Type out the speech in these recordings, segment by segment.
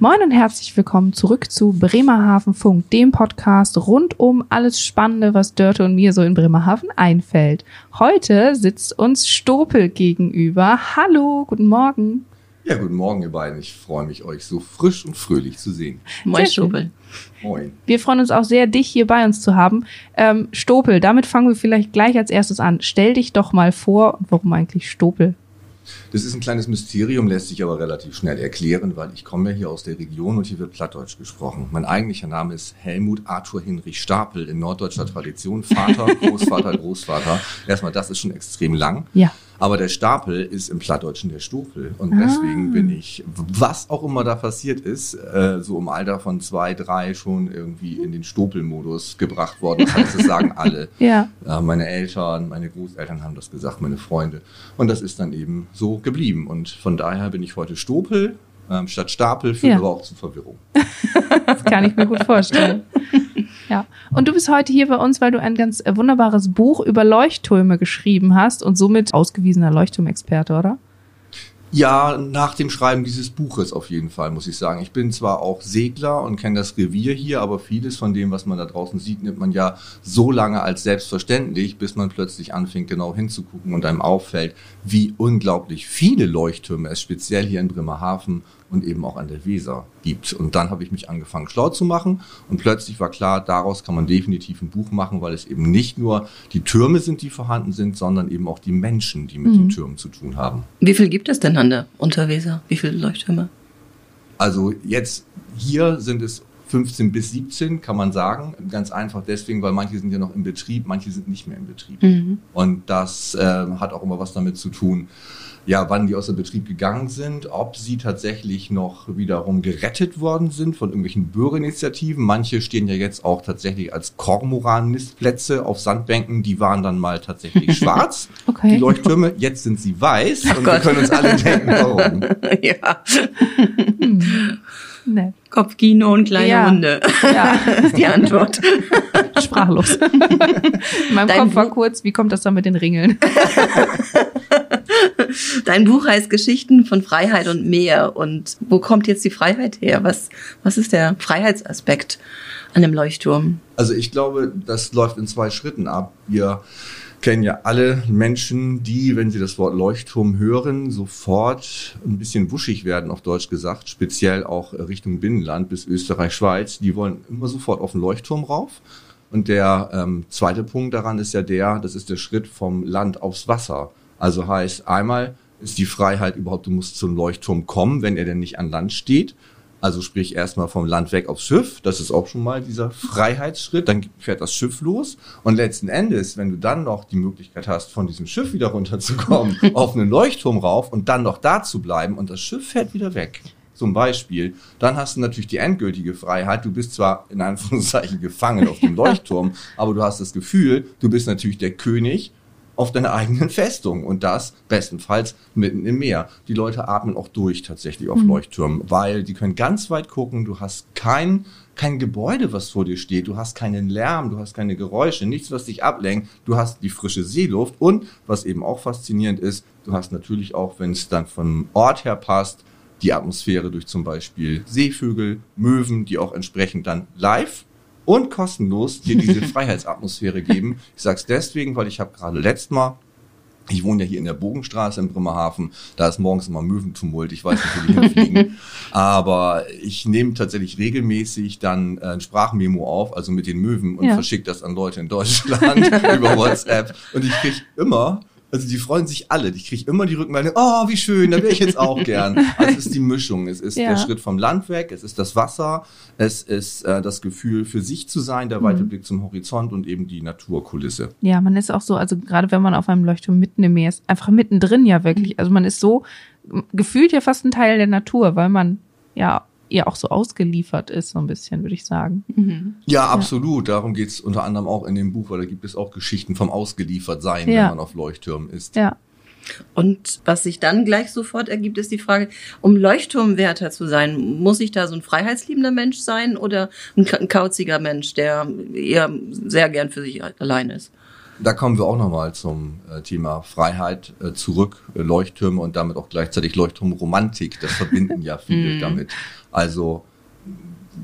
Moin und herzlich willkommen zurück zu Bremerhaven Funk, dem Podcast rund um alles Spannende, was Dörte und mir so in Bremerhaven einfällt. Heute sitzt uns Stopel gegenüber. Hallo, guten Morgen. Ja, guten Morgen, ihr beiden. Ich freue mich, euch so frisch und fröhlich zu sehen. Moin, Stopel. Moin. Wir freuen uns auch sehr, dich hier bei uns zu haben. Ähm, Stopel, damit fangen wir vielleicht gleich als erstes an. Stell dich doch mal vor, warum eigentlich Stopel? Das ist ein kleines Mysterium, lässt sich aber relativ schnell erklären, weil ich komme ja hier aus der Region und hier wird Plattdeutsch gesprochen. Mein eigentlicher Name ist Helmut Arthur Hinrich Stapel in norddeutscher Tradition. Vater, Großvater, Großvater. Erstmal, das ist schon extrem lang. Ja. Aber der Stapel ist im Plattdeutschen der Stopel. Und ah. deswegen bin ich, was auch immer da passiert ist, äh, so im Alter von zwei, drei schon irgendwie in den Stopel-Modus gebracht worden. Das heißt, das sagen alle. ja. Äh, meine Eltern, meine Großeltern haben das gesagt, meine Freunde. Und das ist dann eben so geblieben. Und von daher bin ich heute Stopel. Ähm, statt Stapel führt ja. aber auch zu Verwirrung. das kann ich mir gut vorstellen. Ja. Und du bist heute hier bei uns, weil du ein ganz äh, wunderbares Buch über Leuchttürme geschrieben hast und somit ausgewiesener Leuchtturmexperte, oder? Ja, nach dem Schreiben dieses Buches auf jeden Fall, muss ich sagen. Ich bin zwar auch Segler und kenne das Revier hier, aber vieles von dem, was man da draußen sieht, nimmt man ja so lange als selbstverständlich, bis man plötzlich anfängt, genau hinzugucken und einem auffällt, wie unglaublich viele Leuchttürme es speziell hier in Bremerhaven und eben auch an der Weser gibt. Und dann habe ich mich angefangen, schlau zu machen und plötzlich war klar, daraus kann man definitiv ein Buch machen, weil es eben nicht nur die Türme sind, die vorhanden sind, sondern eben auch die Menschen, die mit mhm. den Türmen zu tun haben. Wie viel gibt es denn an der Unterweser? Wie viele Leuchttürme? Also jetzt hier sind es 15 bis 17, kann man sagen. Ganz einfach deswegen, weil manche sind ja noch im Betrieb, manche sind nicht mehr im Betrieb. Mhm. Und das äh, hat auch immer was damit zu tun, ja, wann die aus dem Betrieb gegangen sind, ob sie tatsächlich noch wiederum gerettet worden sind von irgendwelchen Bürgerinitiativen. Manche stehen ja jetzt auch tatsächlich als Kormoran-Nistplätze auf Sandbänken. Die waren dann mal tatsächlich schwarz, okay. die Leuchttürme. Jetzt sind sie weiß oh und Gott. wir können uns alle denken, warum. ja. Nett. Kopfkino und kleine ja. Hunde. Ja. ist die Antwort. Sprachlos. In meinem Dein Kopf war kurz, wie kommt das dann mit den Ringeln? Dein Buch heißt Geschichten von Freiheit und Meer. Und wo kommt jetzt die Freiheit her? Was, was ist der Freiheitsaspekt an dem Leuchtturm? Also ich glaube, das läuft in zwei Schritten ab. Wir kennen ja alle Menschen, die, wenn sie das Wort Leuchtturm hören, sofort ein bisschen wuschig werden, auf Deutsch gesagt, speziell auch Richtung Binnenland bis Österreich, Schweiz. Die wollen immer sofort auf den Leuchtturm rauf. Und der ähm, zweite Punkt daran ist ja der, das ist der Schritt vom Land aufs Wasser. Also heißt, einmal ist die Freiheit überhaupt, du musst zum Leuchtturm kommen, wenn er denn nicht an Land steht. Also sprich erstmal vom Land weg aufs Schiff. Das ist auch schon mal dieser Freiheitsschritt. Dann fährt das Schiff los. Und letzten Endes, wenn du dann noch die Möglichkeit hast, von diesem Schiff wieder runterzukommen, auf einen Leuchtturm rauf und dann noch da zu bleiben und das Schiff fährt wieder weg. Zum Beispiel, dann hast du natürlich die endgültige Freiheit. Du bist zwar in Anführungszeichen gefangen auf dem Leuchtturm, aber du hast das Gefühl, du bist natürlich der König auf deiner eigenen Festung und das bestenfalls mitten im Meer. Die Leute atmen auch durch tatsächlich auf mhm. Leuchttürmen, weil die können ganz weit gucken. Du hast kein kein Gebäude, was vor dir steht. Du hast keinen Lärm, du hast keine Geräusche, nichts, was dich ablenkt. Du hast die frische Seeluft und was eben auch faszinierend ist, du hast natürlich auch, wenn es dann vom Ort her passt, die Atmosphäre durch zum Beispiel Seevögel, Möwen, die auch entsprechend dann live und kostenlos dir diese Freiheitsatmosphäre geben. Ich sage es deswegen, weil ich habe gerade letztes Mal ich wohne ja hier in der Bogenstraße in Bremerhaven. Da ist morgens immer Möwentumult. Ich weiß nicht, wo die hinfliegen. Aber ich nehme tatsächlich regelmäßig dann äh, ein Sprachmemo auf, also mit den Möwen und ja. verschicke das an Leute in Deutschland über WhatsApp. Und ich kriege immer also die freuen sich alle. Ich kriege immer die Rückmeldung, oh, wie schön, da wäre ich jetzt auch gern. Also es ist die Mischung. Es ist ja. der Schritt vom Land weg, es ist das Wasser, es ist äh, das Gefühl, für sich zu sein, der weite mhm. Blick zum Horizont und eben die Naturkulisse. Ja, man ist auch so, also gerade wenn man auf einem Leuchtturm mitten im Meer ist, einfach mittendrin ja wirklich. Also man ist so gefühlt ja fast ein Teil der Natur, weil man ja ihr auch so ausgeliefert ist, so ein bisschen, würde ich sagen. Mhm. Ja, absolut. Ja. Darum geht's unter anderem auch in dem Buch, weil da gibt es auch Geschichten vom Ausgeliefertsein, ja. wenn man auf Leuchttürmen ist. Ja. Und was sich dann gleich sofort ergibt, ist die Frage, um Leuchtturmwärter zu sein, muss ich da so ein freiheitsliebender Mensch sein oder ein kauziger Mensch, der eher sehr gern für sich allein ist? Da kommen wir auch nochmal zum äh, Thema Freiheit äh, zurück, äh, Leuchttürme und damit auch gleichzeitig Leuchtturmromantik. Das verbinden ja viele damit. Also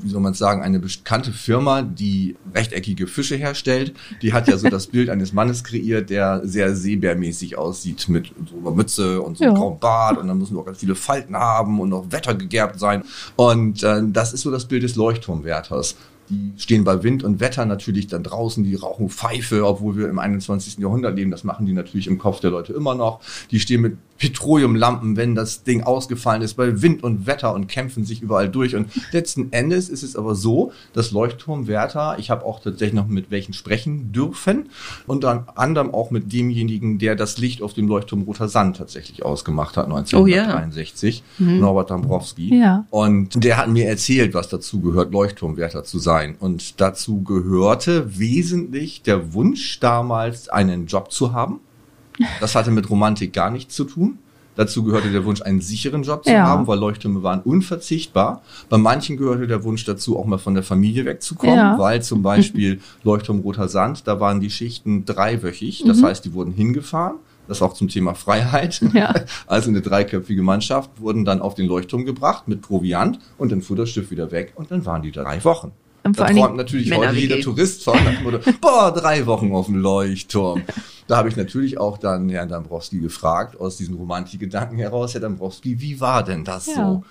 wie soll man sagen, eine bekannte Firma, die rechteckige Fische herstellt, die hat ja so das Bild eines Mannes kreiert, der sehr seebärmäßig aussieht mit so einer Mütze und so einem Ja. grauen Bart und dann müssen auch ganz viele Falten haben und noch wettergegerbt sein. Und äh, das ist so das Bild des Leuchtturmwärters. Die stehen bei Wind und Wetter natürlich dann draußen, die rauchen Pfeife, obwohl wir im 21. Jahrhundert leben. Das machen die natürlich im Kopf der Leute immer noch. Die stehen mit Petroleumlampen, wenn das Ding ausgefallen ist, bei Wind und Wetter und kämpfen sich überall durch. Und letzten Endes ist es aber so, dass Leuchtturmwärter, ich habe auch tatsächlich noch mit welchen sprechen dürfen, unter anderem auch mit demjenigen, der das Licht auf dem Leuchtturm Roter Sand tatsächlich ausgemacht hat, 1963, Norbert Dambrowski. Ja. Und der hat mir erzählt, was dazu gehört, Leuchtturmwärter zu sein. Und dazu gehörte wesentlich der Wunsch damals, einen Job zu haben. Das hatte mit Romantik gar nichts zu tun. Dazu gehörte der Wunsch, einen sicheren Job zu Ja. haben, weil Leuchttürme waren unverzichtbar. Bei manchen gehörte der Wunsch dazu, auch mal von der Familie wegzukommen, Ja. weil zum Beispiel Leuchtturm Roter Sand, da waren die Schichten dreiwöchig. Das heißt, die wurden hingefahren. Das auch zum Thema Freiheit. Ja. Also eine dreiköpfige Mannschaft wurden dann auf den Leuchtturm gebracht mit Proviant und dann fuhr das Schiff wieder weg und dann waren die drei Wochen. Und vor Da träumt natürlich Männer heute jeder. Tourist von. Boah, drei Wochen auf dem Leuchtturm. Da habe ich natürlich auch dann Herrn Dambrowski gefragt, aus diesen Romantikgedanken heraus, Herr Dambrowski, wie war denn das Ja. so?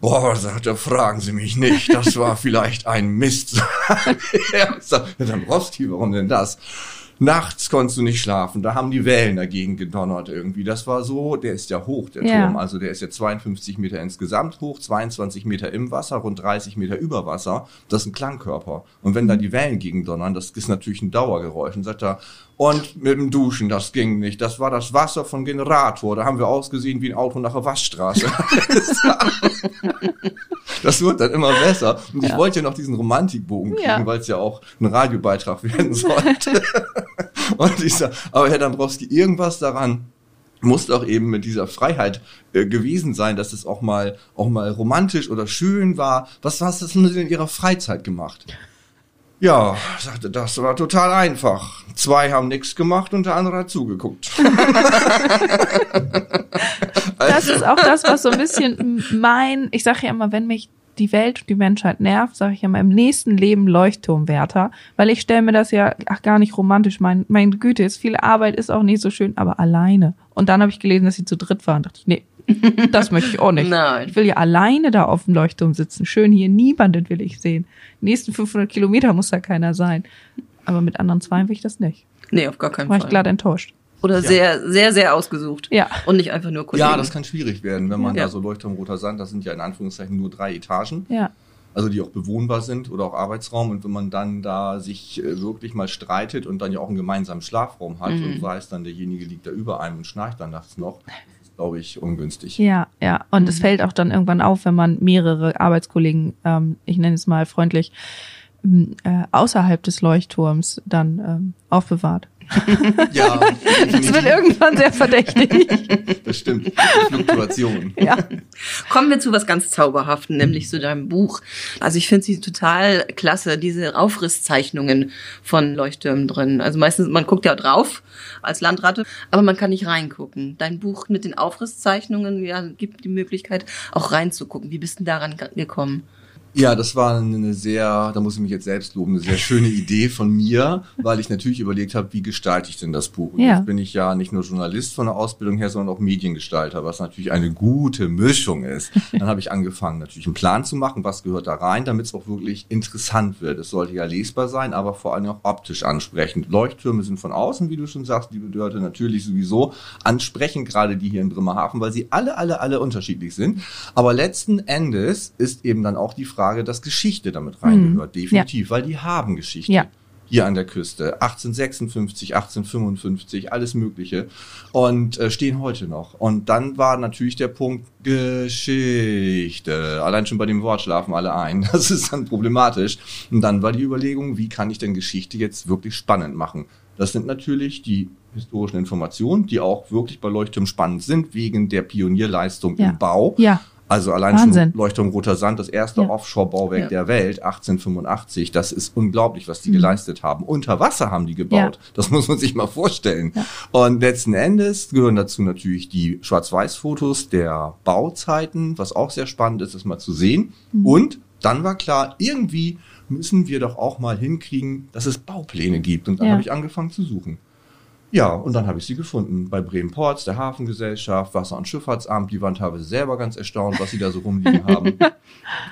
Boah, sagt er, fragen Sie mich nicht, das war vielleicht ein Mist. Herr Dambrowski, warum denn das? Nachts konntest du nicht schlafen, da haben die Wellen dagegen gedonnert irgendwie. Das war so, der ist ja hoch, der Ja. Turm. Also der ist ja 52 Meter insgesamt hoch, 22 Meter im Wasser, rund 30 Meter über Wasser. Das ist ein Klangkörper. Und wenn da die Wellen gegen donnern, das ist natürlich ein Dauergeräusch. Und sagt er, und mit dem Duschen, das ging nicht. Das war das Wasser von Generator. Da haben wir ausgesehen wie ein Auto nach der Waschstraße. Das wird dann immer besser. Und ich Ja. wollte ja noch diesen Romantikbogen kriegen, Ja. weil es ja auch ein Radiobeitrag werden sollte. Und ich sag, aber Herr Dambrowski, irgendwas daran muss doch eben mit dieser Freiheit äh, gewesen sein, dass es auch mal auch mal romantisch oder schön war. Was was hast du denn in ihrer Freizeit gemacht? Ja, sagte, das war total einfach. Zwei haben nichts gemacht und der andere hat zugeguckt. das ist auch das, was so ein bisschen mein, ich sage ja immer, wenn mich die Welt und die Menschheit nervt, sage ich immer im nächsten Leben Leuchtturmwärter, weil ich stelle mir das ja ach, gar nicht romantisch. Mein, Güte, ist viel Arbeit, ist auch nicht so schön, aber alleine. Und dann habe ich gelesen, dass sie zu dritt waren. Dachte ich, nee, das möchte ich auch nicht. Nein. Ich will ja alleine da auf dem Leuchtturm sitzen. Schön hier, niemanden will ich sehen. Die nächsten 500 Kilometer muss da keiner sein. Aber mit anderen zwei will ich das nicht. Nee, auf gar keinen War ich Fall. glatt enttäuscht. Oder sehr, sehr, sehr ausgesucht. Ja. Und nicht einfach nur Kollegen. Ja, das kann schwierig werden, wenn man Ja. da so Leuchtturm roter Sand, das sind ja in Anführungszeichen nur drei Etagen. Ja. also die auch bewohnbar sind oder auch Arbeitsraum. Und wenn man dann da sich äh, wirklich mal streitet und dann ja auch einen gemeinsamen Schlafraum hat Mhm. und weiß dann, derjenige liegt da über einem und schnarcht dann nachts noch, glaube ich, ungünstig. Ja, ja. Und es fällt auch dann irgendwann auf, wenn man mehrere Arbeitskollegen, ähm, ich nenne es mal freundlich, äh, außerhalb des Leuchtturms dann ähm, aufbewahrt. Ja, Das wird irgendwann sehr verdächtig. das stimmt. Fluktuation. ja. Kommen wir zu was ganz Zauberhaften, nämlich zu deinem Buch. Also ich finde sie total klasse, diese Aufrisszeichnungen von Leuchttürmen drin. Also meistens, man guckt ja drauf als Landratte, aber man kann nicht reingucken. Dein Buch mit den Aufrisszeichnungen ja, gibt die Möglichkeit, auch reinzugucken. Wie bist du daran gekommen? Ja, das war eine sehr, da muss ich mich jetzt selbst loben, eine sehr schöne Idee von mir, weil ich natürlich überlegt habe, wie gestalte ich denn das Buch? Und Ja. jetzt bin ich ja nicht nur Journalist von der Ausbildung her, sondern auch Mediengestalter, was natürlich eine gute Mischung ist. Dann habe ich angefangen, natürlich einen Plan zu machen, was gehört da rein, damit es auch wirklich interessant wird. Es sollte ja lesbar sein, aber vor allem auch optisch ansprechend. Leuchttürme sind von außen, wie du schon sagst, liebe Dörte, natürlich sowieso ansprechend, gerade die hier in Bremerhaven, weil sie alle, alle, alle unterschiedlich sind. Aber letzten Endes ist eben dann auch die Frage, dass Geschichte damit reingehört, definitiv, weil die haben Geschichte. Ja. Hier an der Küste. 1856, 1855, alles Mögliche. Und äh, stehen heute noch. Und dann war natürlich der Punkt Geschichte. Allein schon bei dem Wort schlafen alle ein. Das ist dann problematisch. Und dann war die Überlegung, wie kann ich denn Geschichte jetzt wirklich spannend machen? Das sind natürlich die historischen Informationen, die auch wirklich bei Leuchtturm spannend sind, wegen der Pionierleistung Ja. im Bau. Ja. Also allein Wahnsinn. schon Leuchtturm Roter Sand, das erste Ja. Offshore-Bauwerk Ja. der Welt, 1885. Das ist unglaublich, was die Mhm. geleistet haben. Unter Wasser haben die gebaut. Ja. Das muss man sich mal vorstellen. Und letzten Endes gehören dazu natürlich die Schwarz-Weiß-Fotos der Bauzeiten, was auch sehr spannend ist, das mal zu sehen. Mhm. Und dann war klar, irgendwie müssen wir doch auch mal hinkriegen, dass es Baupläne gibt. Und dann habe ich angefangen zu suchen. Ja, und dann habe ich sie gefunden. Bei Bremen Ports, der Hafengesellschaft, Wasser- und Schifffahrtsamt. Die waren teilweise selber ganz erstaunt, was sie da so rumliegen haben.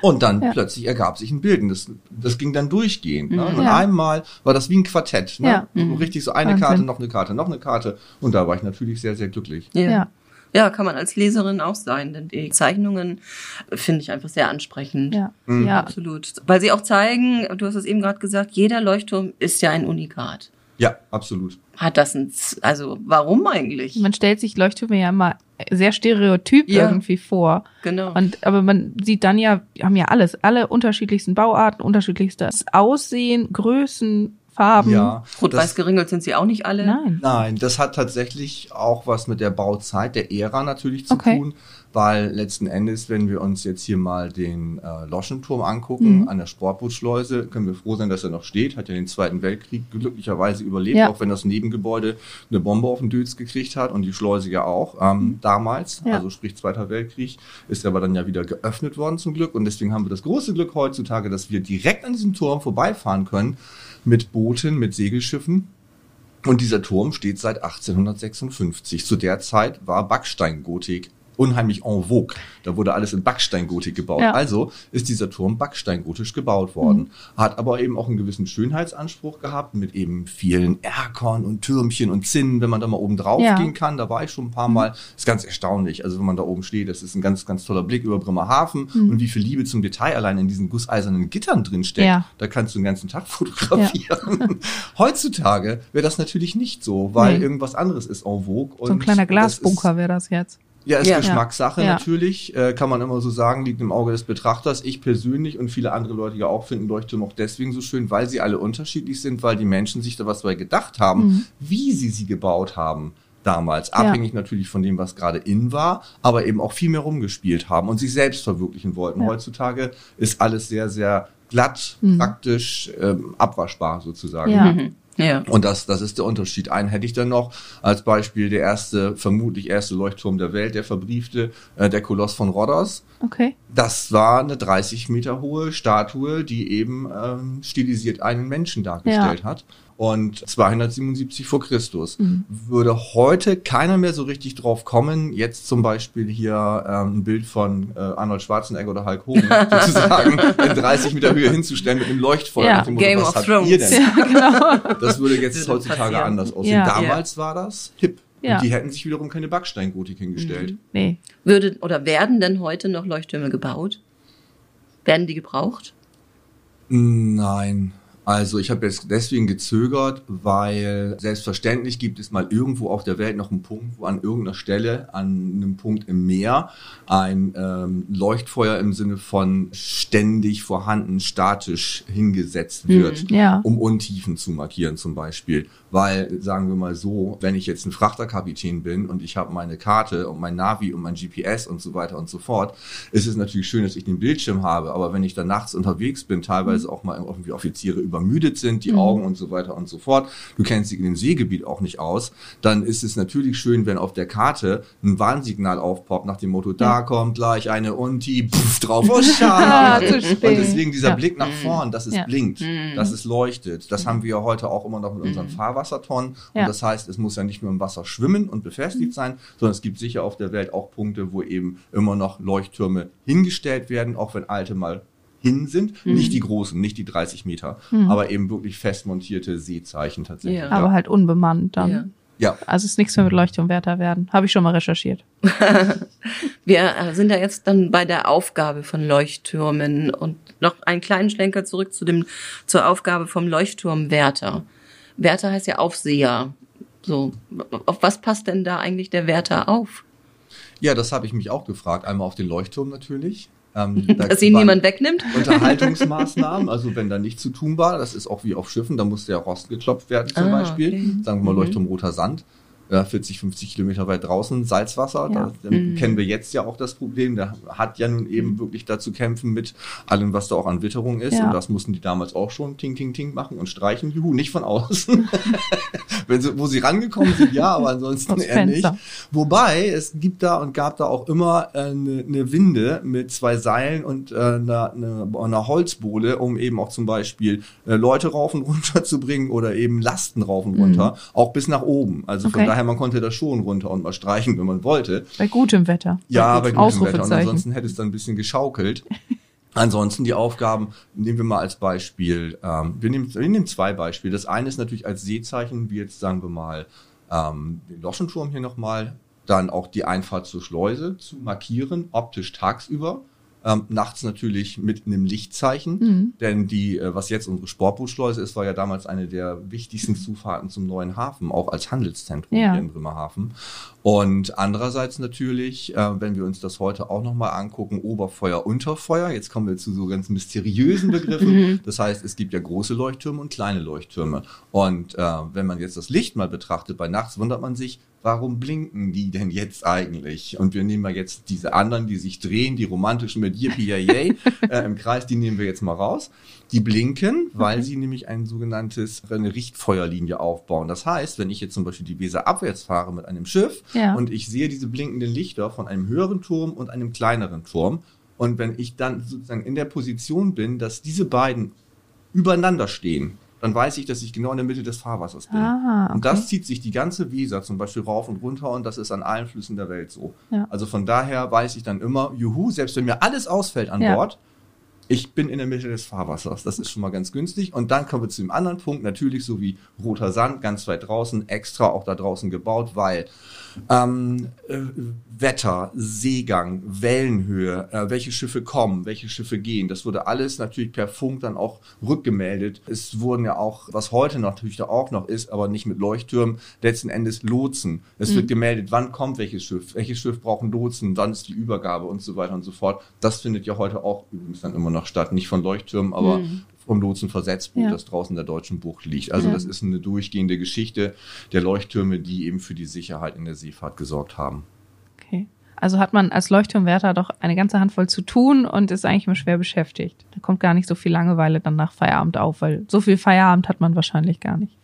Und dann Ja. plötzlich ergab sich ein Bild. Und das, das ging dann durchgehend. Ne? Und Ja. einmal war das wie ein Quartett. Ne? Ja. So richtig so eine Wahnsinn. Karte, noch eine Karte, noch eine Karte. Und da war ich natürlich sehr, sehr glücklich. Ja. Ja. ja. kann man als Leserin auch sein, denn die Zeichnungen finde ich einfach sehr ansprechend. Ja. Mhm. Ja. Absolut. Weil sie auch zeigen, du hast es eben gerade gesagt, jeder Leuchtturm ist ja ein Unikat. Ja, absolut. Hat das ein, Z- also warum eigentlich? Man stellt sich Leuchttürme ja immer sehr stereotyp Ja. irgendwie vor. Genau. Und, aber man sieht dann ja, haben ja alles, alle unterschiedlichsten Bauarten, unterschiedlichstes Aussehen, Größen, Farben. Ja, Rot-Weiß geringelt sind sie auch nicht alle. Nein. nein, das hat tatsächlich auch was mit der Bauzeit, der Ära natürlich zu Okay. tun. Weil letzten Endes, wenn wir uns jetzt hier mal den äh, Loschenturm angucken, Mhm. an der Sportbootschleuse, können wir froh sein, dass er noch steht. Hat ja den Zweiten Weltkrieg glücklicherweise überlebt, Ja. auch wenn das Nebengebäude eine Bombe auf den Dötz gekriegt hat und die Schleuse ja auch ähm, damals. Mhm. Ja. Also sprich Zweiter Weltkrieg, ist aber dann ja wieder geöffnet worden zum Glück. Und deswegen haben wir das große Glück heutzutage, dass wir direkt an diesem Turm vorbeifahren können mit Booten, mit Segelschiffen. Und dieser Turm steht seit 1856. Zu der Zeit war Backsteingotik unheimlich en vogue. Da wurde alles in Backsteingotik gebaut. Ja. Also ist dieser Turm backsteingotisch gebaut worden. Hat aber eben auch einen gewissen Schönheitsanspruch gehabt mit eben vielen Erkern und Türmchen und Zinnen, wenn man da mal oben drauf Ja. gehen kann. Da war ich schon ein paar Mal. Ist ganz erstaunlich. Also wenn man da oben steht, das ist ein ganz, ganz toller Blick über Bremerhaven und wie viel Liebe zum Detail allein in diesen gusseisernen Gittern drin steckt. Ja. Da kannst du den ganzen Tag fotografieren. Heutzutage wäre das natürlich nicht so, weil Nee. irgendwas anderes ist en vogue. So ein kleiner Glasbunker wäre das jetzt. Ja, ist Ja. Geschmackssache Ja. natürlich, äh, kann man immer so sagen, liegt im Auge des Betrachters. Ich persönlich und viele andere Leute ja auch finden Leuchttürme auch deswegen so schön, weil sie alle unterschiedlich sind, weil die Menschen sich da was bei gedacht haben, Mhm. wie sie sie gebaut haben damals. Ja. Abhängig natürlich von dem, was gerade in war, aber eben auch viel mehr rumgespielt haben und sich selbst verwirklichen wollten. Ja. Heutzutage ist alles sehr, sehr glatt, Mhm. praktisch, ähm, abwaschbar sozusagen. Ja. Mhm. Ja. Und das, das ist der Unterschied. Einen hätte ich dann noch als Beispiel der erste, vermutlich erste Leuchtturm der Welt, der verbriefte, äh, der Koloss von Rhodos. Okay. Das war eine 30 Meter hohe Statue, die eben ähm, stilisiert einen Menschen dargestellt hat. Und 277 vor Christus. Mhm. Würde heute keiner mehr so richtig drauf kommen, jetzt zum Beispiel hier ähm, ein Bild von äh, Arnold Schwarzenegger oder Hulk Hogan sozusagen in 30 Meter Höhe hinzustellen mit einem Leuchtfeuer. Ja, dem Motto, Game was of habt Thrones. ihr denn? Ja, genau. Das würde jetzt Würde heutzutage passieren. anders aussehen. Ja. Damals war das hip. Ja. Und die hätten sich wiederum keine Backsteingotik hingestellt. Nee. Würde oder werden denn heute noch Leuchttürme gebaut? Werden die gebraucht? Nein. Also ich habe jetzt deswegen gezögert, weil selbstverständlich gibt es mal irgendwo auf der Welt noch einen Punkt, wo an irgendeiner Stelle, an einem Punkt im Meer, ein ähm, Leuchtfeuer im Sinne von ständig vorhanden, statisch hingesetzt wird, Ja. um Untiefen zu markieren zum Beispiel. Weil, sagen wir mal so, wenn ich jetzt ein Frachterkapitän bin und ich habe meine Karte und mein Navi und mein GPS und so weiter und so fort, ist es natürlich schön, dass ich den Bildschirm habe. Aber wenn ich dann nachts unterwegs bin, teilweise auch mal irgendwie Offiziere übermüdet sind, die Augen und so weiter und so fort, du kennst dich in dem Seegebiet auch nicht aus, dann ist es natürlich schön, wenn auf der Karte ein Warnsignal aufpoppt nach dem Motto, da kommt gleich eine Unti, pff, drauf, oh Ah, schade. zu und deswegen dieser Ja. Blick nach vorn, dass es Ja. blinkt, dass es leuchtet, das haben wir ja heute auch immer noch mit unseren Fahrwassertonnen. Ja. Und das heißt, es muss ja nicht nur im Wasser schwimmen und befestigt sein, sondern es gibt sicher auf der Welt auch Punkte, wo eben immer noch Leuchttürme hingestellt werden, auch wenn alte mal hin sind. Nicht die großen, nicht die 30 Meter, aber eben wirklich fest montierte Seezeichen tatsächlich. Ja. Aber halt unbemannt dann. Ja. ja. Also es ist nichts mehr mit Leuchtturmwärter werden. Habe ich schon mal recherchiert. Wir äh, sind ja jetzt dann bei der Aufgabe von Leuchttürmen und noch einen kleinen Schlenker zurück zu dem, zur Aufgabe vom Leuchtturmwärter. Wärter heißt ja Aufseher. So, auf was passt denn da eigentlich der Wärter auf? Ja, das habe ich mich auch gefragt. Einmal auf den Leuchtturm natürlich. Ähm, da Dass ihn niemand wegnimmt? Unterhaltungsmaßnahmen, also wenn da nichts zu tun war, das ist auch wie auf Schiffen, da muss der Rost geklopft werden zum Ah, Beispiel. okay. Sagen wir mal Leuchtturm roter Sand. Ja, 40, 50 Kilometer weit draußen Salzwasser. Ja. Da mhm. kennen wir jetzt ja auch das Problem. Da hat ja nun eben wirklich dazu kämpfen mit allem, was da auch an Witterung ist. Ja. Und das mussten die damals auch schon ting, ting, ting machen und streichen. Juhu, nicht von außen. Wenn sie, wo sie rangekommen sind, ja, aber ansonsten eher nicht. Wobei, es gibt da und gab da auch immer eine, äh, eine Winde mit zwei Seilen und äh, einer, eine, einer Holzbohle, um eben auch zum Beispiel äh, Leute rauf und runter zu bringen oder eben Lasten rauf und runter, mhm. auch bis nach oben. Also okay. von daher, man konnte das schon runter und mal streichen, wenn man wollte. Bei gutem Wetter. Ja, bei, bei gutem Wetter. Und ansonsten hätte es dann ein bisschen geschaukelt. Ansonsten die Aufgaben, nehmen wir mal als Beispiel, ähm, wir, nehmen, wir nehmen zwei Beispiele. Das eine ist natürlich als Seezeichen, wie jetzt sagen wir mal ähm, den Loschenturm hier nochmal, dann auch die Einfahrt zur Schleuse zu markieren, optisch tagsüber. Ähm, nachts natürlich mit einem Lichtzeichen, mhm. denn die, äh, was jetzt unsere Sportbootschleuse ist, war ja damals eine der wichtigsten Zufahrten zum neuen Hafen, auch als Handelszentrum ja. hier in Bremerhaven. Und andererseits natürlich, äh, wenn wir uns das heute auch nochmal angucken, Oberfeuer, Unterfeuer. Jetzt kommen wir zu so ganz mysteriösen Begriffen. Mhm. das heißt, es gibt ja große Leuchttürme und kleine Leuchttürme. Und äh, wenn man jetzt das Licht mal betrachtet, bei nachts wundert man sich, warum blinken die denn jetzt eigentlich? Und wir nehmen mal jetzt diese anderen, die sich drehen, die romantischen mit Yippie Yay äh, im Kreis, die nehmen wir jetzt mal raus. Die blinken, weil okay. sie nämlich ein sogenanntes, eine Richtfeuerlinie aufbauen. Das heißt, wenn ich jetzt zum Beispiel die Weser abwärts fahre mit einem Schiff ja. und ich sehe diese blinkenden Lichter von einem höheren Turm und einem kleineren Turm, und wenn ich dann sozusagen in der Position bin, dass diese beiden übereinander stehen, dann weiß ich, dass ich genau in der Mitte des Fahrwassers bin. Ah, okay. Und das zieht sich die ganze Weser zum Beispiel rauf und runter und das ist an allen Flüssen der Welt so. Ja. Also von daher weiß ich dann immer, juhu, selbst wenn mir alles ausfällt an ja. Bord, ich bin in der Mitte des Fahrwassers. Das ist schon mal ganz günstig. Und dann kommen wir zu dem anderen Punkt, natürlich so wie roter Sand, ganz weit draußen, extra auch da draußen gebaut, weil ähm, äh, Wetter, Seegang, Wellenhöhe, äh, welche Schiffe kommen, welche Schiffe gehen. Das wurde alles natürlich per Funk dann auch rückgemeldet. Es wurden ja auch, was heute natürlich da auch noch ist, aber nicht mit Leuchttürmen, letzten Endes Lotsen. Es mhm. wird gemeldet, wann kommt welches Schiff, welches Schiff brauchen Lotsen, wann ist die Übergabe und so weiter und so fort. Das findet ja heute auch übrigens dann immer noch statt. Nicht von Leuchttürmen, aber mhm vom Lotsenversetzboot, ja. das draußen in der deutschen Bucht liegt. Also ja. das ist eine durchgehende Geschichte der Leuchttürme, die eben für die Sicherheit in der Seefahrt gesorgt haben. Okay. Also hat man als Leuchtturmwärter doch eine ganze Handvoll zu tun und ist eigentlich immer schwer beschäftigt. Da kommt gar nicht so viel Langeweile dann nach Feierabend auf, weil so viel Feierabend hat man wahrscheinlich gar nicht.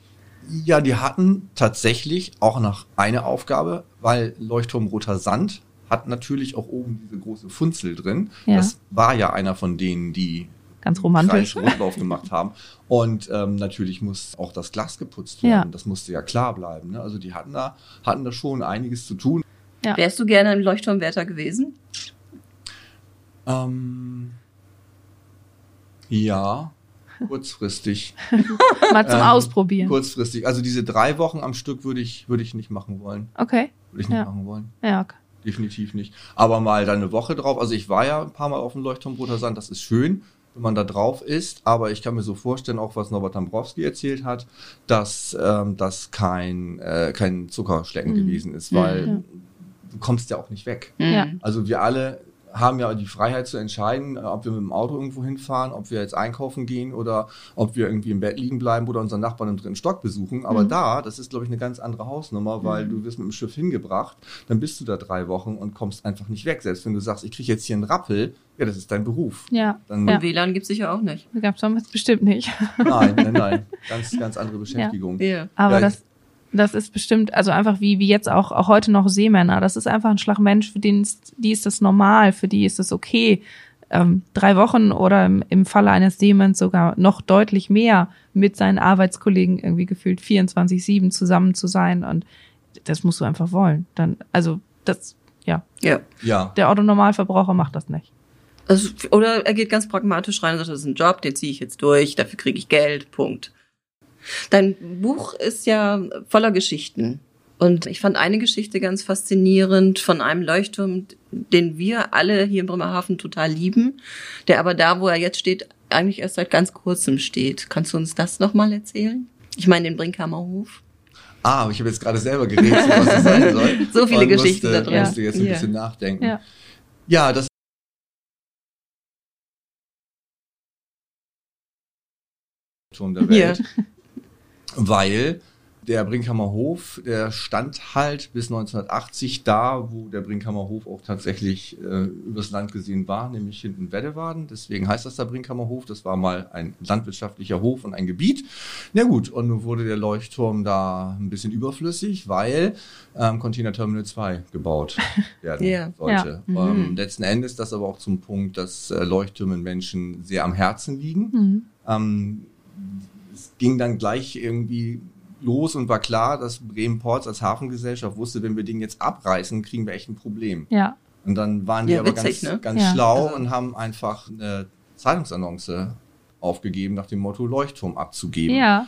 Ja, die hatten tatsächlich auch noch eine Aufgabe, weil Leuchtturm Roter Sand hat natürlich auch oben diese große Funzel drin. Ja. Das war ja einer von denen, die ganz romantisch. Rundlauf gemacht haben. Und ähm, natürlich muss auch das Glas geputzt werden. Ja. Das musste ja klar bleiben. Ne? Also die hatten da, hatten da schon einiges zu tun. Ja. Wärst du gerne ein Leuchtturmwärter gewesen? Ähm, ja, kurzfristig. Mal zum ähm, Ausprobieren. Kurzfristig. Also diese drei Wochen am Stück würde ich, würde ich nicht machen wollen. Okay. Würde ich nicht ja. machen wollen. Ja, okay. Definitiv nicht. Aber mal dann eine Woche drauf. Also ich war ja ein paar Mal auf dem Leuchtturm Roter Sand. Das ist schön wenn man da drauf ist. Aber ich kann mir so vorstellen, auch was Norbert Dambrowski erzählt hat, dass ähm, das kein, äh, kein Zuckerschlecken mhm. gewesen ist, weil ja. du kommst ja auch nicht weg. Ja. Also wir alle haben ja die Freiheit zu entscheiden, äh, ob wir mit dem Auto irgendwo hinfahren, ob wir jetzt einkaufen gehen oder ob wir irgendwie im Bett liegen bleiben oder unseren Nachbarn im dritten Stock besuchen. Aber mhm. da, das ist, glaube ich, eine ganz andere Hausnummer, weil mhm. du wirst mit dem Schiff hingebracht, dann bist du da drei Wochen und kommst einfach nicht weg. Selbst wenn du sagst, ich kriege jetzt hier einen Rappel, ja, das ist dein Beruf. Ja. Dann ja. WLAN gibt es sicher auch nicht. Gab es damals bestimmt nicht. Nein, nein, nein. Ganz, ganz andere Beschäftigung. Ja. ja. Aber ja, das, das ist bestimmt, also einfach wie, wie jetzt auch, auch heute noch Seemänner. Das ist einfach ein Schlag Mensch, für den ist, die ist das normal, für die ist das okay. Ähm, drei Wochen oder im, im Falle eines Seemanns sogar noch deutlich mehr mit seinen Arbeitskollegen irgendwie gefühlt 24-7 zusammen zu sein. Und das musst du einfach wollen. Dann, also das, ja. Ja. ja. Der Autonormalverbraucher macht das nicht. Also, oder er geht ganz pragmatisch rein und sagt, das ist ein Job, den ziehe ich jetzt durch, dafür kriege ich Geld, Punkt. Dein Buch ist ja voller Geschichten. Und ich fand eine Geschichte ganz faszinierend von einem Leuchtturm, den wir alle hier in Bremerhaven total lieben, der aber da, wo er jetzt steht, eigentlich erst seit ganz kurzem steht. Kannst du uns das nochmal erzählen? Ich meine den Brinkhammer Hof. Ah, aber ich habe jetzt gerade selber geredet, was das sein soll. so viele Und Geschichten musste, da drin. musste jetzt ein ja. bisschen nachdenken. Ja. ja, das Turm der Welt. Ja weil der Brinkhammer Hof, der stand halt bis 1980 da, wo der Brinkhammer Hof auch tatsächlich äh, übers Land gesehen war, nämlich hinten Weddewaden. Deswegen heißt das der Brinkhammer Hof. Das war mal ein landwirtschaftlicher Hof und ein Gebiet. Na gut, und nun wurde der Leuchtturm da ein bisschen überflüssig, weil ähm, Container Terminal 2 gebaut werden Ja. sollte. Ja. Ähm, letzten Endes das aber auch zum Punkt, dass äh, Leuchttürme Menschen sehr am Herzen liegen. Mhm. Ähm, ging dann gleich irgendwie los und war klar, dass Bremen Ports als Hafengesellschaft wusste, wenn wir den jetzt abreißen, kriegen wir echt ein Problem. Ja. Und dann waren die Ja, aber witzig, ganz, ne? ganz Ja. schlau Also- und haben einfach eine Zeitungsannonce aufgegeben, nach dem Motto Leuchtturm abzugeben. Ja.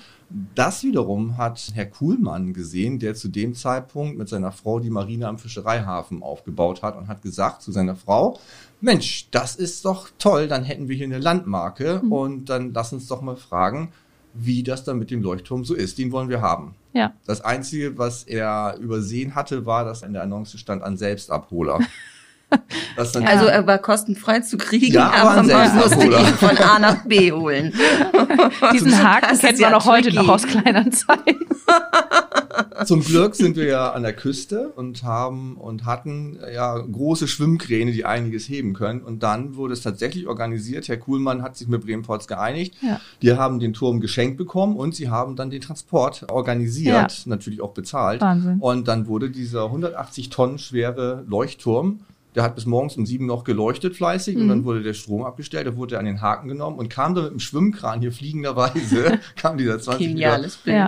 Das wiederum hat Herr Kuhlmann gesehen, der zu dem Zeitpunkt mit seiner Frau die Marine am Fischereihafen aufgebaut hat und hat gesagt zu seiner Frau, Mensch, das ist doch toll, dann hätten wir hier eine Landmarke Mhm. und dann lass uns doch mal fragen, wie das dann mit dem Leuchtturm so ist. Den wollen wir haben. Ja. Das Einzige, was er übersehen hatte, war, dass in der Annonce stand an Selbstabholer. Das dann Also er war kostenfrei zu kriegen, Ja, aber man musste ihn von A nach B holen. Diesen Haken kennt ist man ja auch heute noch aus Kleinanzeigen. Zum Glück sind wir ja an der Küste und haben und hatten ja große Schwimmkräne, die einiges heben können. Und dann wurde es tatsächlich organisiert. Herr Kuhlmann hat sich mit Bremen-Ports geeinigt. Ja. Die haben den Turm geschenkt bekommen und sie haben dann den Transport organisiert, natürlich auch bezahlt. Wahnsinn. Und dann wurde dieser 180 Tonnen schwere Leuchtturm der hat bis morgens um sieben noch geleuchtet fleißig und Mhm. dann wurde der Strom abgestellt, da wurde er an den Haken genommen und kam dann mit dem Schwimmkran hier fliegenderweise, kam dieser 20 Meter.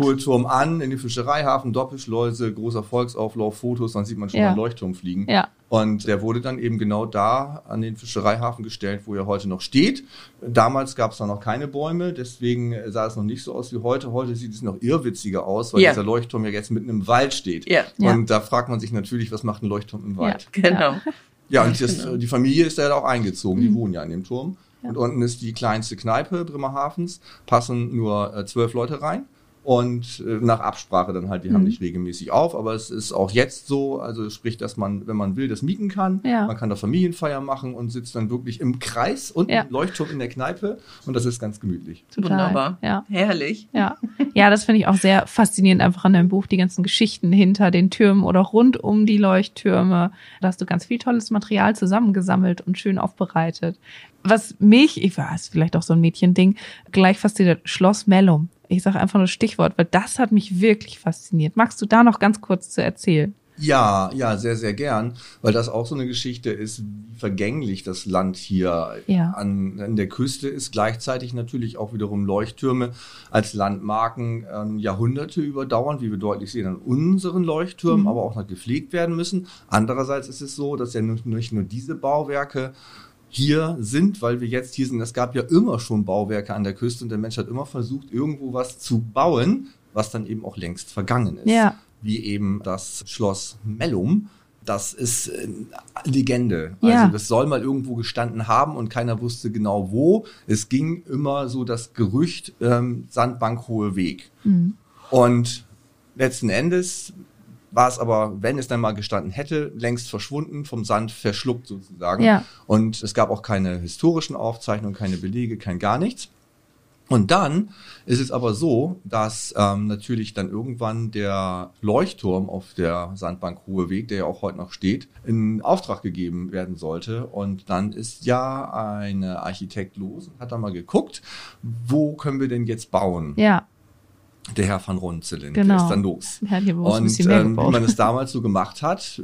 Hohlturm an, in den Fischereihafen, Doppelschleuse, großer Volksauflauf, Fotos, dann sieht man schon Ja. mal einen Leuchtturm fliegen. Ja. Und der wurde dann eben genau da an den Fischereihafen gestellt, wo er heute noch steht. Damals gab es da noch keine Bäume, deswegen sah es noch nicht so aus wie heute. Heute sieht es noch irrwitziger aus, weil Ja. dieser Leuchtturm ja jetzt mitten im Wald steht. Ja, Ja. Und da fragt man sich natürlich, was macht ein Leuchtturm im Wald? genau. Ja, und das, Genau. die Familie ist da ja auch eingezogen, die Mhm. wohnen ja in dem Turm. Ja. Und unten ist die kleinste Kneipe Bremerhavens, passen nur äh, zwölf Leute rein. Und äh, nach Absprache dann halt, die haben Mhm. nicht regelmäßig auf, aber es ist auch jetzt so, also sprich, dass man, wenn man will, das mieten kann. Ja. Man kann da Familienfeier machen und sitzt dann wirklich im Kreis und Ja. im Leuchtturm in der Kneipe und das ist ganz gemütlich. Total. Wunderbar. Ja. Herrlich. Ja, ja, das finde ich auch sehr faszinierend einfach an deinem Buch, die ganzen Geschichten hinter den Türmen oder rund um die Leuchttürme. Da hast du ganz viel tolles Material zusammengesammelt und schön aufbereitet. Was mich, ich weiß, vielleicht auch so ein Mädchending, gleich fasziniert, Schloss Mellum. Ich sage einfach nur Stichwort, weil das hat mich wirklich fasziniert. Magst du da noch ganz kurz zu erzählen? Ja, ja, sehr, sehr gern, weil das auch so eine Geschichte ist, wie vergänglich das Land hier Ja. an, an der Küste ist. Gleichzeitig natürlich auch wiederum Leuchttürme als Landmarken ähm, Jahrhunderte überdauern, wie wir deutlich sehen an unseren Leuchttürmen, Mhm. aber auch noch gepflegt werden müssen. Andererseits ist es so, dass ja nicht nicht nur diese Bauwerke hier sind, weil wir jetzt hier sind. Es gab ja immer schon Bauwerke an der Küste und der Mensch hat immer versucht, irgendwo was zu bauen, was dann eben auch längst vergangen ist Ja. wie eben das Schloss Mellum. Das ist äh, Legende. Ja. Also das soll mal irgendwo gestanden haben und keiner wusste genau wo. Es ging immer so das Gerücht ähm, Sandbank Hohe Weg. Mhm. Und letzten Endes war es aber, wenn es dann mal gestanden hätte, längst verschwunden, vom Sand verschluckt sozusagen. Ja. Und es gab auch keine historischen Aufzeichnungen, keine Belege, kein gar nichts. Und dann ist es aber so, dass ähm, natürlich dann irgendwann der Leuchtturm auf der Sandbank Ruheweg, der ja auch heute noch steht, in Auftrag gegeben werden sollte. Und dann ist ja ein Architekt los und hat dann mal geguckt, wo können wir denn jetzt bauen? Ja, Der Herr van Ronzelin, Genau. der ist dann los. er hat hier Und ähm, wie man es damals so gemacht hat,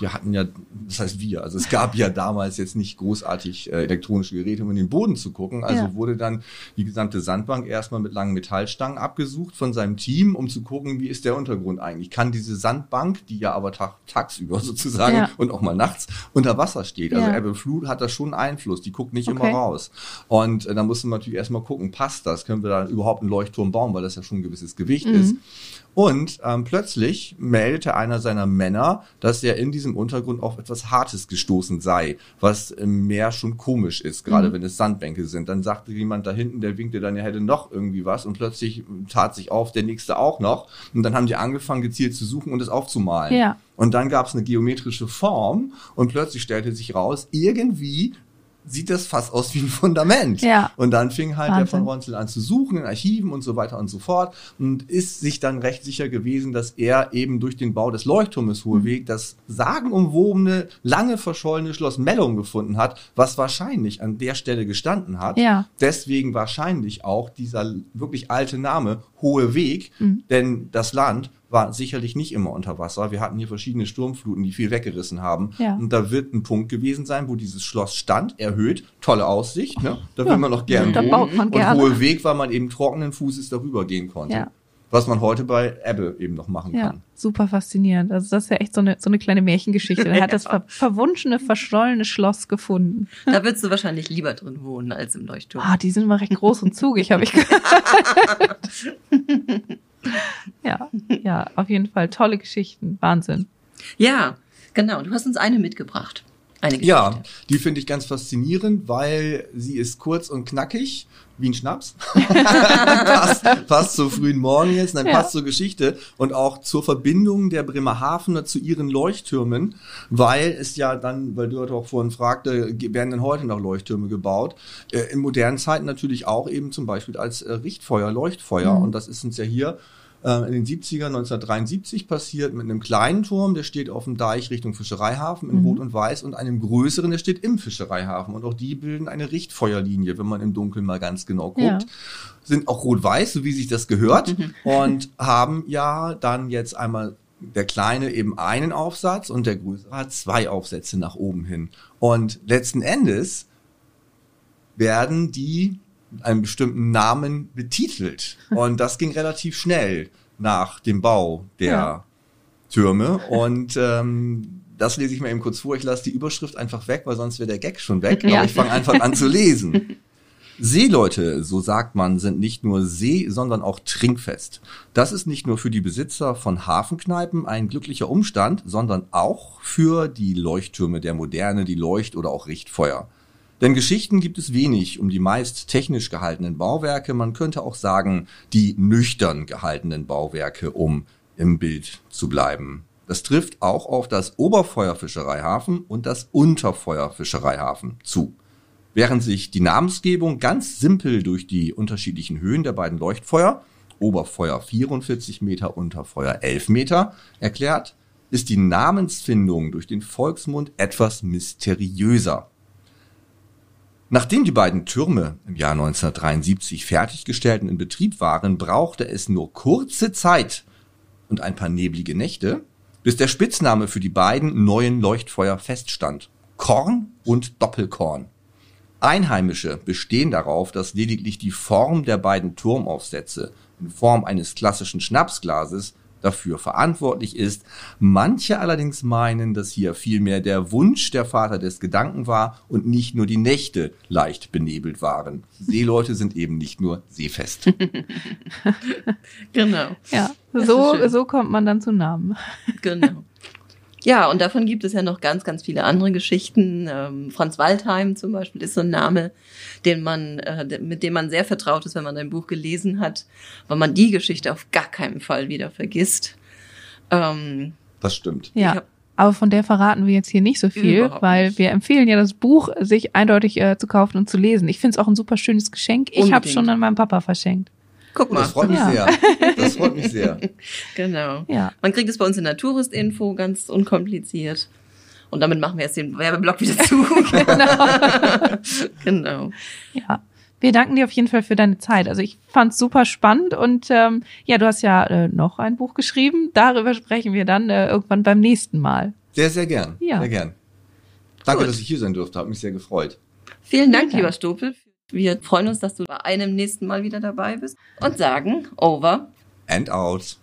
wir hatten ja, das heißt wir, also es gab ja damals jetzt nicht großartig äh, elektronische Geräte, um in den Boden zu gucken. Also Ja. wurde dann die gesamte Sandbank erstmal mit langen Metallstangen abgesucht von seinem Team, um zu gucken, wie ist der Untergrund eigentlich. Kann diese Sandbank, die ja aber tag, tagsüber sozusagen Ja. und auch mal nachts unter Wasser steht. Also Ja. Ebbe Flut hat da schon Einfluss, die guckt nicht Okay. immer raus. Und äh, da musste man natürlich erstmal gucken, passt das? Können wir da überhaupt einen Leuchtturm bauen, weil das ja schon gewisses Gewicht Mhm. ist. Und ähm, plötzlich meldete einer seiner Männer, dass er in diesem Untergrund auf etwas Hartes gestoßen sei, was im Meer schon komisch ist, gerade Mhm. wenn es Sandbänke sind. Dann sagte jemand da hinten, der winkte dann, er hätte noch irgendwie was und plötzlich tat sich auf, der nächste auch noch. Und dann haben die angefangen, gezielt zu suchen und es aufzumalen. Ja. Und dann gab es eine geometrische Form und plötzlich stellte sich raus, irgendwie sieht das fast aus wie ein Fundament. Ja. Und dann fing halt der von Wahnsinn. Ronzel an zu suchen in Archiven und so weiter und so fort und ist sich dann recht sicher gewesen, dass er eben durch den Bau des Leuchtturmes Mhm. Hoheweg das sagenumwobene, lange verschollene Schloss Mellung gefunden hat, was wahrscheinlich an der Stelle gestanden hat. Ja. Deswegen wahrscheinlich auch dieser wirklich alte Name Hohe Weg, Mhm. denn das Land war sicherlich nicht immer unter Wasser. Wir hatten hier verschiedene Sturmfluten, die viel weggerissen haben. Ja. Und da wird ein Punkt gewesen sein, wo dieses Schloss stand, erhöht, tolle Aussicht, ne? Da Ja. will man noch gern Da wohnen. baut man Und gerne. hohe Weg, weil man eben trockenen Fußes darüber gehen konnte. Ja. Was man heute bei Ebbe eben noch machen Ja, kann. super faszinierend. Also das ist ja echt so eine, so eine kleine Märchengeschichte. Er hat das ver verwunschene, verschollene Schloss gefunden. Da würdest du wahrscheinlich lieber drin wohnen als im Leuchtturm. Ah, die sind immer recht groß und zugig, habe ich gehört. ja, ja, auf jeden Fall tolle Geschichten. Wahnsinn. Ja, genau. Du hast uns eine mitgebracht. Eine Geschichte. Ja, die finde ich ganz faszinierend, weil sie ist kurz und knackig, wie ein Schnaps. passt, passt zur frühen Morgen jetzt, nein, Ja. passt zur Geschichte und auch zur Verbindung der Bremerhavener zu ihren Leuchttürmen, weil es ja dann, weil du dort auch vorhin fragte, werden denn heute noch Leuchttürme gebaut? Äh, in modernen Zeiten natürlich auch eben zum Beispiel als äh, Richtfeuer, Leuchtfeuer. Mhm. Und das ist uns ja hier äh, in den 70er, 1973 passiert mit einem kleinen Turm, der steht auf dem Deich Richtung Fischereihafen in Mhm. Rot und Weiß und einem größeren, der steht im Fischereihafen. Und auch die bilden eine Richtfeuerlinie, wenn man im Dunkeln mal ganz genau guckt. Ja. Sind auch rot-weiß, so wie sich das gehört. und haben ja dann jetzt einmal der kleine eben einen Aufsatz und der größere hat zwei Aufsätze nach oben hin. Und letzten Endes werden die einem bestimmten Namen betitelt. Und das ging relativ schnell nach dem Bau der Ja. Türme. Und ähm, das lese ich mal eben kurz vor. Ich lasse die Überschrift einfach weg, weil sonst wäre der Gag schon weg. Ja. Aber ich fange einfach an zu lesen. Seeleute, so sagt man, sind nicht nur see, sondern auch trinkfest. Das ist nicht nur für die Besitzer von Hafenkneipen ein glücklicher Umstand, sondern auch für die Leuchttürme der Moderne, die Leucht- oder auch Richtfeuer. Denn Geschichten gibt es wenig um die meist technisch gehaltenen Bauwerke, man könnte auch sagen, die nüchtern gehaltenen Bauwerke, um im Bild zu bleiben. Das trifft auch auf das Oberfeuerfischereihafen und das Unterfeuerfischereihafen zu. Während sich die Namensgebung ganz simpel durch die unterschiedlichen Höhen der beiden Leuchtfeuer, Oberfeuer 44 Meter, Unterfeuer 11 Meter, erklärt, ist die Namensfindung durch den Volksmund etwas mysteriöser. Nachdem die beiden Türme im Jahr 1973 fertiggestellt und in Betrieb waren, brauchte es nur kurze Zeit und ein paar neblige Nächte, bis der Spitzname für die beiden neuen Leuchtfeuer feststand. Korn und Doppelkorn. Einheimische bestehen darauf, dass lediglich die Form der beiden Turmaufsätze in Form eines klassischen Schnapsglases dafür verantwortlich ist. Manche allerdings meinen, dass hier vielmehr der Wunsch der Vater des Gedanken war und nicht nur die Nächte leicht benebelt waren. Seeleute sind eben nicht nur seefest. Genau. Ja, so, so kommt man dann zu Namen. Genau. Ja, und davon gibt es ja noch ganz, ganz viele andere Geschichten. Ähm, Franz Waldheim zum Beispiel ist so ein Name, den man, äh, mit dem man sehr vertraut ist, wenn man ein Buch gelesen hat, weil man die Geschichte auf gar keinen Fall wieder vergisst. Ähm, Das stimmt. Ja. Aber von der verraten wir jetzt hier nicht so viel, Überhaupt weil nicht. wir empfehlen ja das Buch, sich eindeutig äh, zu kaufen und zu lesen. Ich finde es auch ein super schönes Geschenk. Ich habe schon an meinem Papa verschenkt. Guck mal. Das freut mich Ja. sehr. Das freut mich sehr. Genau. Ja. Man kriegt es bei uns in der Touristinfo ganz unkompliziert. Und damit machen wir jetzt den Werbeblock wieder zu. genau. Ja. Wir danken dir auf jeden Fall für deine Zeit. Also ich fand's super spannend und ähm, ja, du hast ja äh, noch ein Buch geschrieben. Darüber sprechen wir dann äh, irgendwann beim nächsten Mal. Sehr, sehr gern. Ja. Sehr gern. Danke, Gut. dass ich hier sein durfte. Hat mich sehr gefreut. Vielen Dank, Ja. lieber Stopel. Wir freuen uns, dass du bei einem nächsten Mal wieder dabei bist und sagen over. And out.